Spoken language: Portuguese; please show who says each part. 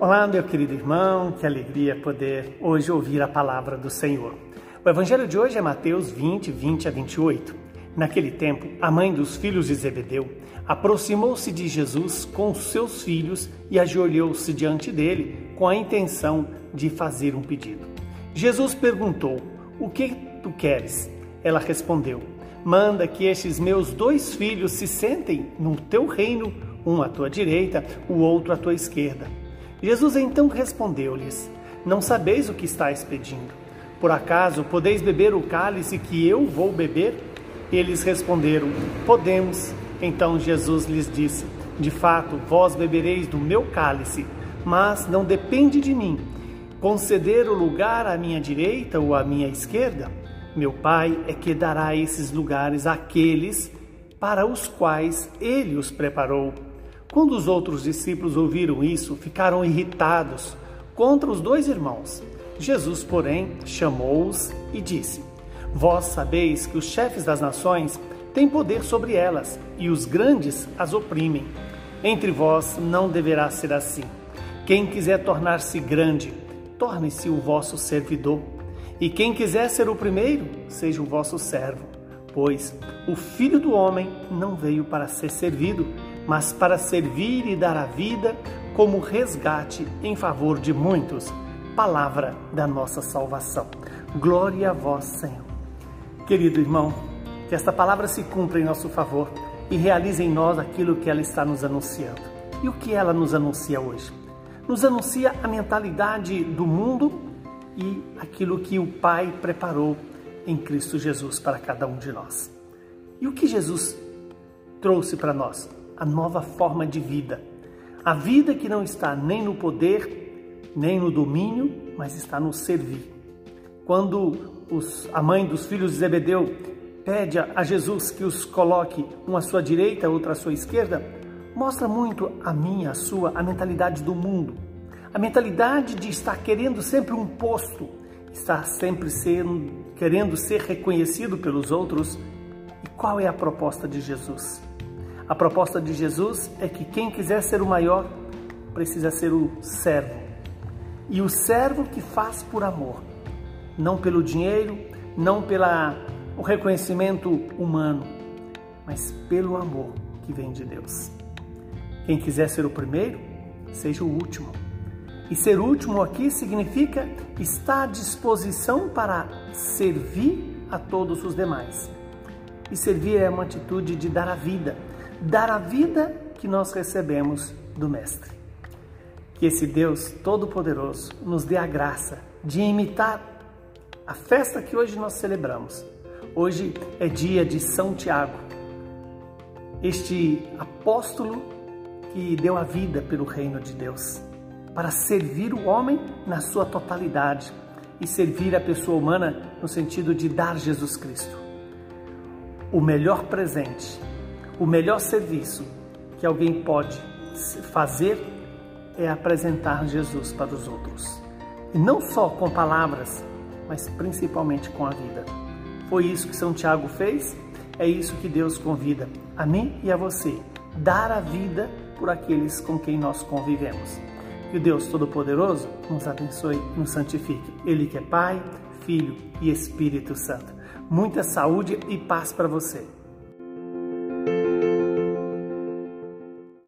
Speaker 1: Olá, meu querido irmão, que alegria poder hoje ouvir a palavra do Senhor. O evangelho de hoje é Mateus 20, 20 a 28. Naquele tempo, a mãe dos filhos de Zebedeu aproximou-se de Jesus com seus filhos e ajoelhou-se diante dele com a intenção de fazer um pedido. Jesus perguntou: O que tu queres? Ela respondeu: Manda que estes meus dois filhos se sentem no teu reino, um à tua direita, o outro à tua esquerda. Jesus então respondeu-lhes: Não sabeis o que estáis pedindo. Por acaso podeis beber o cálice que eu vou beber? Eles responderam: Podemos. Então Jesus lhes disse: De fato, vós bebereis do meu cálice, mas não depende de mim conceder o lugar à minha direita ou à minha esquerda. Meu Pai é que dará esses lugares àqueles para os quais ele os preparou. Quando os outros discípulos ouviram isso, ficaram irritados contra os dois irmãos. Jesus, porém, chamou-os e disse: Vós sabeis que os chefes das nações têm poder sobre elas e os grandes as oprimem. Entre vós não deverá ser assim. Quem quiser tornar-se grande, torne-se o vosso servidor. E quem quiser ser o primeiro, seja o vosso servo. Pois o Filho do Homem não veio para ser servido, mas para servir e dar a vida como resgate em favor de muitos. Palavra da nossa salvação. Glória a vós, Senhor. Querido irmão, que esta palavra se cumpra em nosso favor e realize em nós aquilo que ela está nos anunciando. E o que ela nos anuncia hoje? Nos anuncia a mentalidade do mundo e aquilo que o Pai preparou em Cristo Jesus para cada um de nós. E o que Jesus trouxe para nós? A nova forma de vida. A vida que não está nem no poder, nem no domínio, mas está no servir. Quando os, a mãe dos filhos de Zebedeu pede a Jesus que os coloque um à sua direita, outro à sua esquerda, mostra muito a minha, a sua, a mentalidade do mundo. A mentalidade de estar querendo sempre um posto, estar sempre sendo, querendo ser reconhecido pelos outros. E qual é a proposta de Jesus? A proposta de Jesus é que quem quiser ser o maior precisa ser o servo. E o servo que faz por amor, não pelo dinheiro, não pelo reconhecimento humano, mas pelo amor que vem de Deus. Quem quiser ser o primeiro, seja o último. E ser último aqui significa estar à disposição para servir a todos os demais. E servir é uma atitude de dar a vida, dar a vida que nós recebemos do Mestre. Que esse Deus Todo-Poderoso nos dê a graça de imitar a festa que hoje nós celebramos. Hoje é dia de São Tiago, este apóstolo que deu a vida pelo reino de Deus, para servir o homem na sua totalidade e servir a pessoa humana no sentido de dar Jesus Cristo. O melhor presente o melhor serviço que alguém pode fazer é apresentar Jesus para os outros. E não só com palavras, mas principalmente com a vida. Foi isso que São Tiago fez, é isso que Deus convida a mim e a você, dar a vida por aqueles com quem nós convivemos. Que o Deus Todo-Poderoso nos abençoe e nos santifique. Ele que é Pai, Filho e Espírito Santo. Muita saúde e paz para você.